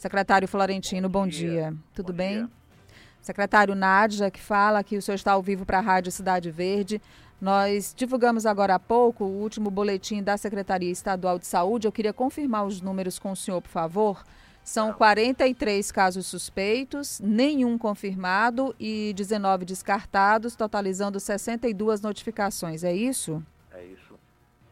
Secretário Florentino, bom, bom dia. dia. Tudo bom bem? Dia. Secretário Nádia, que fala que o senhor está ao vivo para a Rádio Cidade Verde. Nós divulgamos agora há pouco o último boletim da Secretaria Estadual de Saúde. Eu queria confirmar os números com o senhor, por favor. São 43 casos suspeitos, nenhum confirmado e 19 descartados, totalizando 62 notificações. É isso?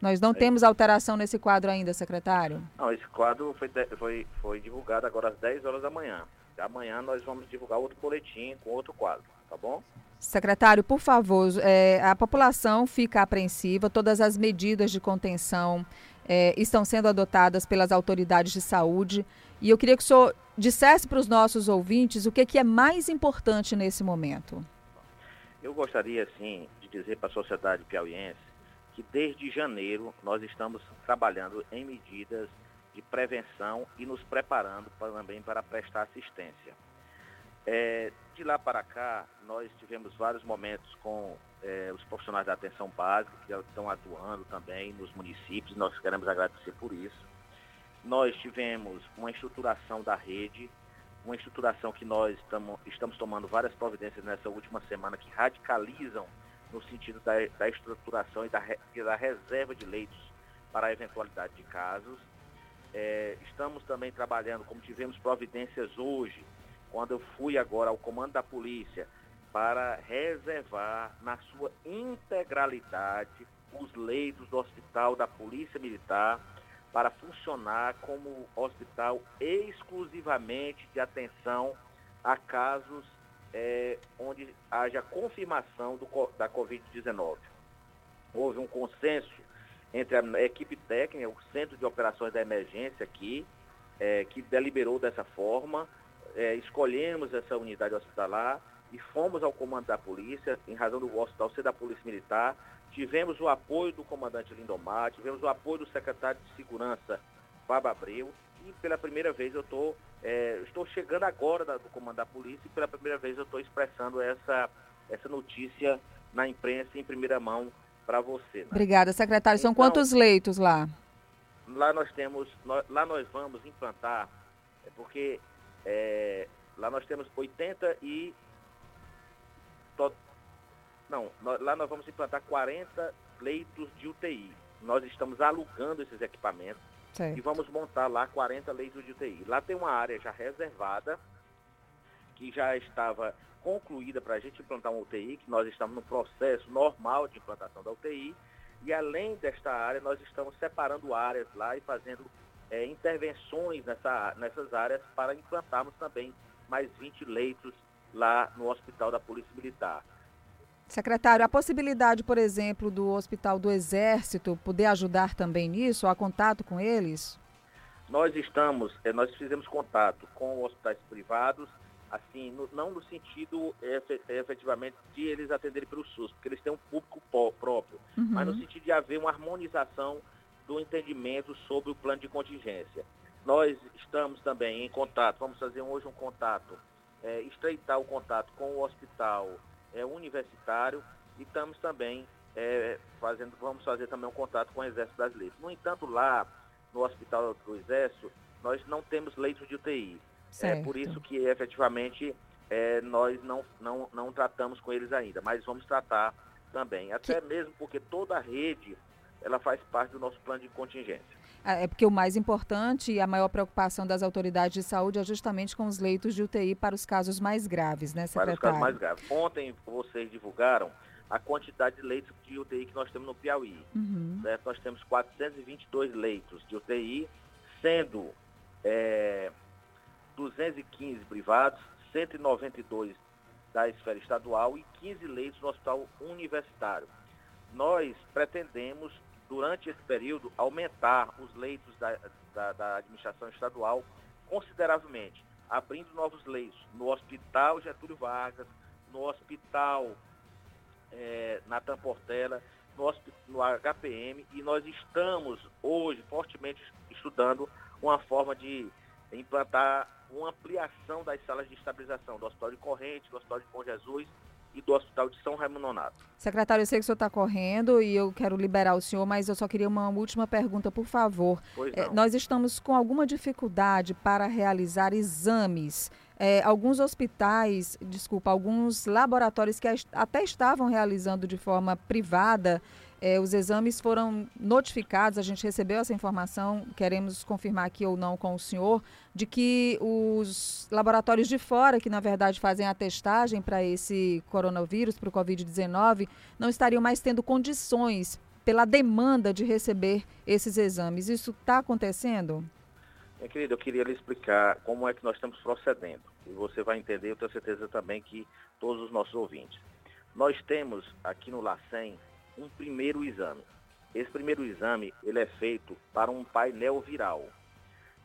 Nós não é temos alteração nesse quadro ainda, secretário? Não, esse quadro foi, foi, foi divulgado agora às 10 horas da manhã. Amanhã nós vamos divulgar outro boletim com outro quadro, tá bom? Secretário, por favor, é, a população fica apreensiva, todas as medidas de contenção é, estão sendo adotadas pelas autoridades de saúde. E eu queria que o senhor dissesse para os nossos ouvintes o que, que é mais importante nesse momento. Eu gostaria, sim, de dizer para a sociedade piauiense que desde janeiro nós estamos trabalhando em medidas de prevenção e nos preparando para, também para prestar assistência. É, de lá para cá, nós tivemos vários momentos com é, os profissionais da atenção básica, que estão atuando também nos municípios, nós queremos agradecer por isso. Nós tivemos uma estruturação da rede, uma estruturação que nós tamo, estamos tomando várias providências nessa última semana que radicalizam no sentido da, da estruturação e da, e da reserva de leitos para a eventualidade de casos. É, estamos também trabalhando, como tivemos providências hoje, quando eu fui agora ao comando da polícia, para reservar na sua integralidade os leitos do hospital da Polícia Militar para funcionar como hospital exclusivamente de atenção a casos é, onde haja confirmação do, da Covid-19. Houve um consenso entre a equipe técnica, o Centro de Operações da Emergência aqui, é, que deliberou dessa forma, é, escolhemos essa unidade hospitalar e fomos ao comando da polícia, em razão do hospital ser da Polícia Militar, tivemos o apoio do comandante Lindomar, tivemos o apoio do secretário de Segurança, Fábio Abreu, e pela primeira vez eu tô, é, estou chegando agora da, do comando da polícia e pela primeira vez eu estou expressando essa, essa notícia na imprensa em primeira mão para você. Né? Obrigada, secretário. São então, quantos leitos lá? Lá nós temos, nós, lá nós vamos implantar, é porque é, lá nós temos 80 e. To, não, nós, lá nós vamos implantar 40 leitos de UTI. Nós estamos alugando esses equipamentos certo. e vamos montar lá 40 leitos de UTI. Lá tem uma área já reservada, que já estava concluída para a gente implantar uma UTI, que nós estamos no processo normal de implantação da UTI, e além desta área, nós estamos separando áreas lá e fazendo é, intervenções nessa, nessas áreas para implantarmos também mais 20 leitos lá no Hospital da Polícia Militar. Secretário, a possibilidade, por exemplo, do Hospital do Exército poder ajudar também nisso, há contato com eles? Nós estamos, é, nós fizemos contato com hospitais privados assim, não no sentido efetivamente de eles atenderem pelo SUS, porque eles têm um público próprio, uhum. mas no sentido de haver uma harmonização do entendimento sobre o plano de contingência. Nós estamos também em contato, vamos fazer hoje um contato, é, estreitar o contato com o hospital é, universitário e estamos também é, fazendo, vamos fazer também um contato com o Exército Brasileiro. No entanto, lá no Hospital do Exército, nós não temos leitos de UTI. Certo. É por isso que efetivamente é, nós não, não, não tratamos com eles ainda, mas vamos tratar também. Até que... mesmo porque toda a rede ela faz parte do nosso plano de contingência. É, é porque o mais importante e a maior preocupação das autoridades de saúde é justamente com os leitos de UTI para os casos mais graves, né, secretário? Para os casos mais graves. Ontem vocês divulgaram a quantidade de leitos de UTI que nós temos no Piauí. Uhum. Certo? Nós temos 422 leitos de UTI, sendo é, 215 privados, 192 da esfera estadual e 15 leitos no hospital universitário. Nós pretendemos, durante esse período, aumentar os leitos da, da, da administração estadual consideravelmente, abrindo novos leitos no Hospital Getúlio Vargas, no Hospital é, Natan Portela, no, no HPM, e nós estamos hoje fortemente estudando uma forma de implantar uma ampliação das salas de estabilização do Hospital de Corrente, do Hospital de Bom Jesus e do Hospital de São Raimundo Nonato. Secretário, eu sei que o senhor está correndo e eu quero liberar o senhor, mas eu só queria uma última pergunta, por favor. É, nós estamos com alguma dificuldade para realizar exames. É, alguns hospitais, desculpa, alguns laboratórios que até estavam realizando de forma privada é, os exames foram notificados, a gente recebeu essa informação, queremos confirmar aqui ou não com o senhor, de que os laboratórios de fora, que na verdade fazem a testagem para esse coronavírus, para o Covid-19, não estariam mais tendo condições pela demanda de receber esses exames. Isso está acontecendo? Minha querida, eu queria lhe explicar como é que nós estamos procedendo. E você vai entender, eu tenho certeza também que todos os nossos ouvintes. Nós temos aqui no LACEN um primeiro exame. Esse primeiro exame ele é feito para um painel viral.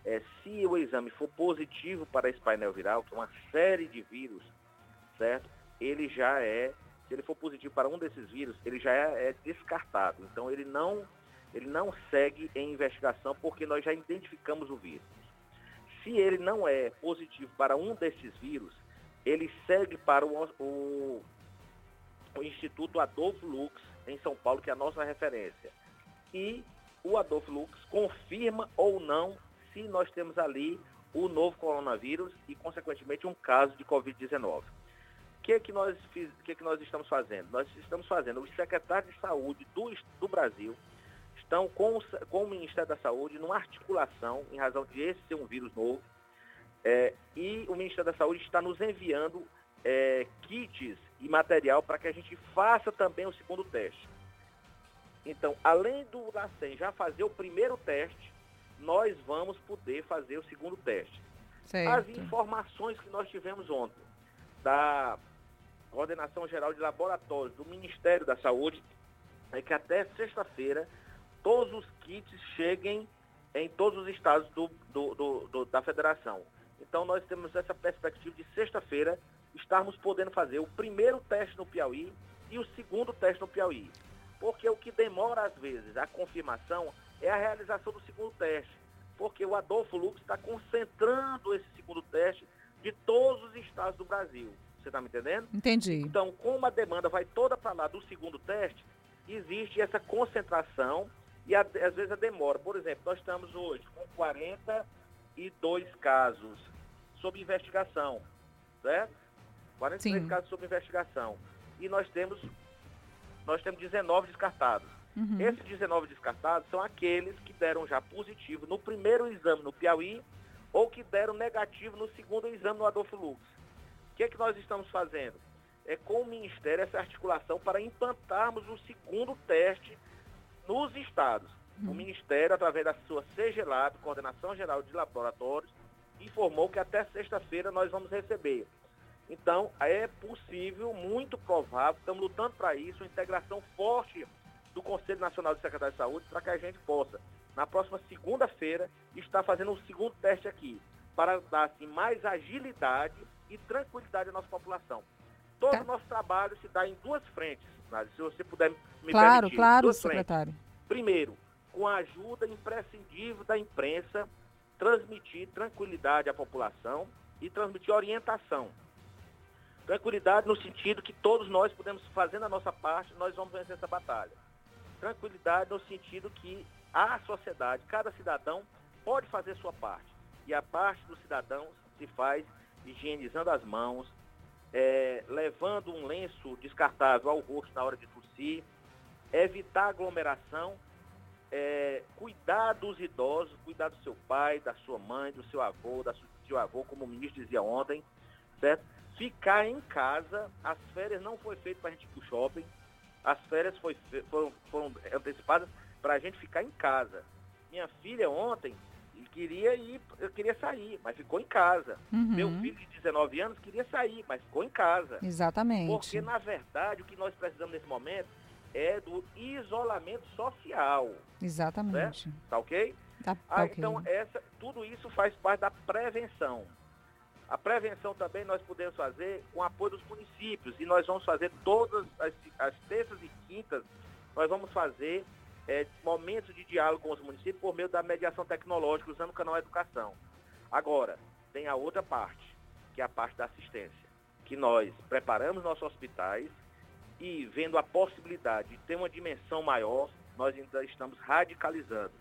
É, se o exame for positivo para esse painel viral, que é uma série de vírus, certo? Ele já é, se ele for positivo para um desses vírus, ele já é, é descartado. Então ele não, ele não segue em investigação porque nós já identificamos o vírus. Se ele não é positivo para um desses vírus, ele segue para o, o, o Instituto Adolfo Lux, em São Paulo, que é a nossa referência. E o Adolfo Lux confirma ou não se nós temos ali o novo coronavírus e, consequentemente, um caso de Covid-19. O que, que, nós, que, que nós estamos fazendo? Nós estamos fazendo, os secretários de saúde do, do Brasil estão com, com o Ministério da Saúde numa articulação, em razão de esse ser um vírus novo, é, e o Ministério da Saúde está nos enviando é, kits e material para que a gente faça também o segundo teste. Então, além do LACEN já fazer o primeiro teste, nós vamos poder fazer o segundo teste. Certo. As informações que nós tivemos ontem da Coordenação Geral de Laboratórios do Ministério da Saúde é que até sexta-feira todos os kits cheguem em todos os estados do, do, do, do, da federação. Então nós temos essa perspectiva de sexta-feira estarmos podendo fazer o primeiro teste no Piauí e o segundo teste no Piauí. Porque o que demora, às vezes, a confirmação é a realização do segundo teste. Porque o Adolfo Lux está concentrando esse segundo teste de todos os estados do Brasil. Você está me entendendo? Entendi. Então, como a demanda vai toda para lá do segundo teste, existe essa concentração e às vezes a demora. Por exemplo, nós estamos hoje com 42 casos sob investigação, certo? 43 Sim. casos sob investigação. E nós temos, nós temos 19 descartados. Uhum. Esses 19 descartados são aqueles que deram já positivo no primeiro exame no Piauí ou que deram negativo no segundo exame no Adolfo Lux. O que é que nós estamos fazendo? É com o Ministério essa articulação para implantarmos o segundo teste nos estados. Uhum. O Ministério, através da sua CGLAB, Coordenação Geral de Laboratórios, informou que até sexta-feira nós vamos receber então, é possível, muito provável, estamos lutando para isso, uma integração forte do Conselho Nacional de Secretários de Saúde, para que a gente possa, na próxima segunda-feira, estar fazendo um segundo teste aqui, para dar assim, mais agilidade e tranquilidade à nossa população. Todo tá. o nosso trabalho se dá em duas frentes, se você puder me claro, permitir. Claro, claro, secretário. Frentes. Primeiro, com a ajuda imprescindível da imprensa, transmitir tranquilidade à população e transmitir orientação. Tranquilidade no sentido que todos nós podemos, fazendo a nossa parte, nós vamos vencer essa batalha. Tranquilidade no sentido que a sociedade, cada cidadão, pode fazer sua parte. E a parte do cidadão se faz higienizando as mãos, é, levando um lenço descartável ao rosto na hora de tossir, evitar aglomeração, é, cuidar dos idosos, cuidar do seu pai, da sua mãe, do seu avô, da do seu avô, como o ministro dizia ontem, certo? Ficar em casa. As férias não foi feito para a gente ir para o shopping. As férias foi, foram, foram antecipadas para a gente ficar em casa. Minha filha ontem queria ir, eu queria sair, mas ficou em casa. Uhum. Meu filho de 19 anos queria sair, mas ficou em casa. Exatamente. Porque, na verdade, o que nós precisamos nesse momento é do isolamento social. Exatamente. Certo? Tá ok? Tá, tá ah, okay. Então, essa, tudo isso faz parte da prevenção. A prevenção também nós podemos fazer com apoio dos municípios e nós vamos fazer todas as, as terças e quintas, nós vamos fazer é, momentos de diálogo com os municípios por meio da mediação tecnológica, usando o canal Educação. Agora, tem a outra parte, que é a parte da assistência. que nós preparamos nossos hospitais e vendo a possibilidade de ter uma dimensão maior, nós ainda estamos radicalizando,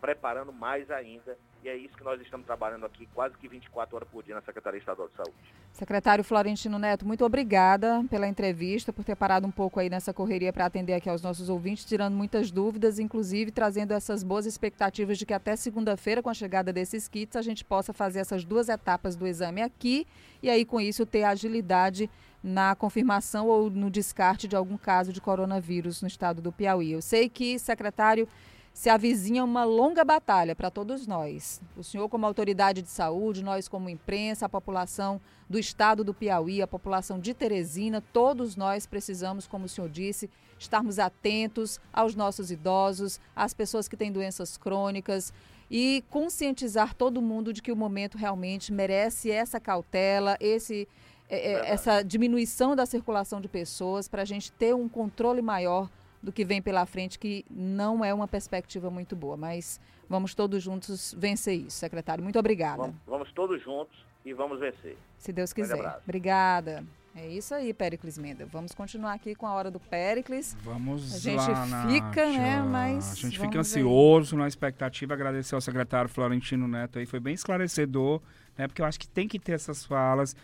preparando mais ainda e é isso que nós estamos trabalhando aqui quase que 24 horas por dia na Secretaria Estadual de Saúde. Secretário Florentino Neto, muito obrigada pela entrevista, por ter parado um pouco aí nessa correria para atender aqui aos nossos ouvintes, tirando muitas dúvidas, inclusive trazendo essas boas expectativas de que até segunda-feira, com a chegada desses kits, a gente possa fazer essas duas etapas do exame aqui e aí com isso ter agilidade na confirmação ou no descarte de algum caso de coronavírus no estado do Piauí. Eu sei que, secretário, se avizinha uma longa batalha para todos nós. O senhor, como autoridade de saúde, nós, como imprensa, a população do estado do Piauí, a população de Teresina, todos nós precisamos, como o senhor disse, estarmos atentos aos nossos idosos, às pessoas que têm doenças crônicas e conscientizar todo mundo de que o momento realmente merece essa cautela, esse. É, é essa diminuição da circulação de pessoas para a gente ter um controle maior do que vem pela frente, que não é uma perspectiva muito boa. Mas vamos todos juntos vencer isso, secretário. Muito obrigada. Vamos, vamos todos juntos e vamos vencer. Se Deus quiser. Obrigada. É isso aí, Péricles Menda. Vamos continuar aqui com a hora do Péricles. Vamos A gente lá, fica, né, mas A gente fica ansioso na expectativa. Agradecer ao secretário Florentino Neto aí, foi bem esclarecedor, né? Porque eu acho que tem que ter essas falas.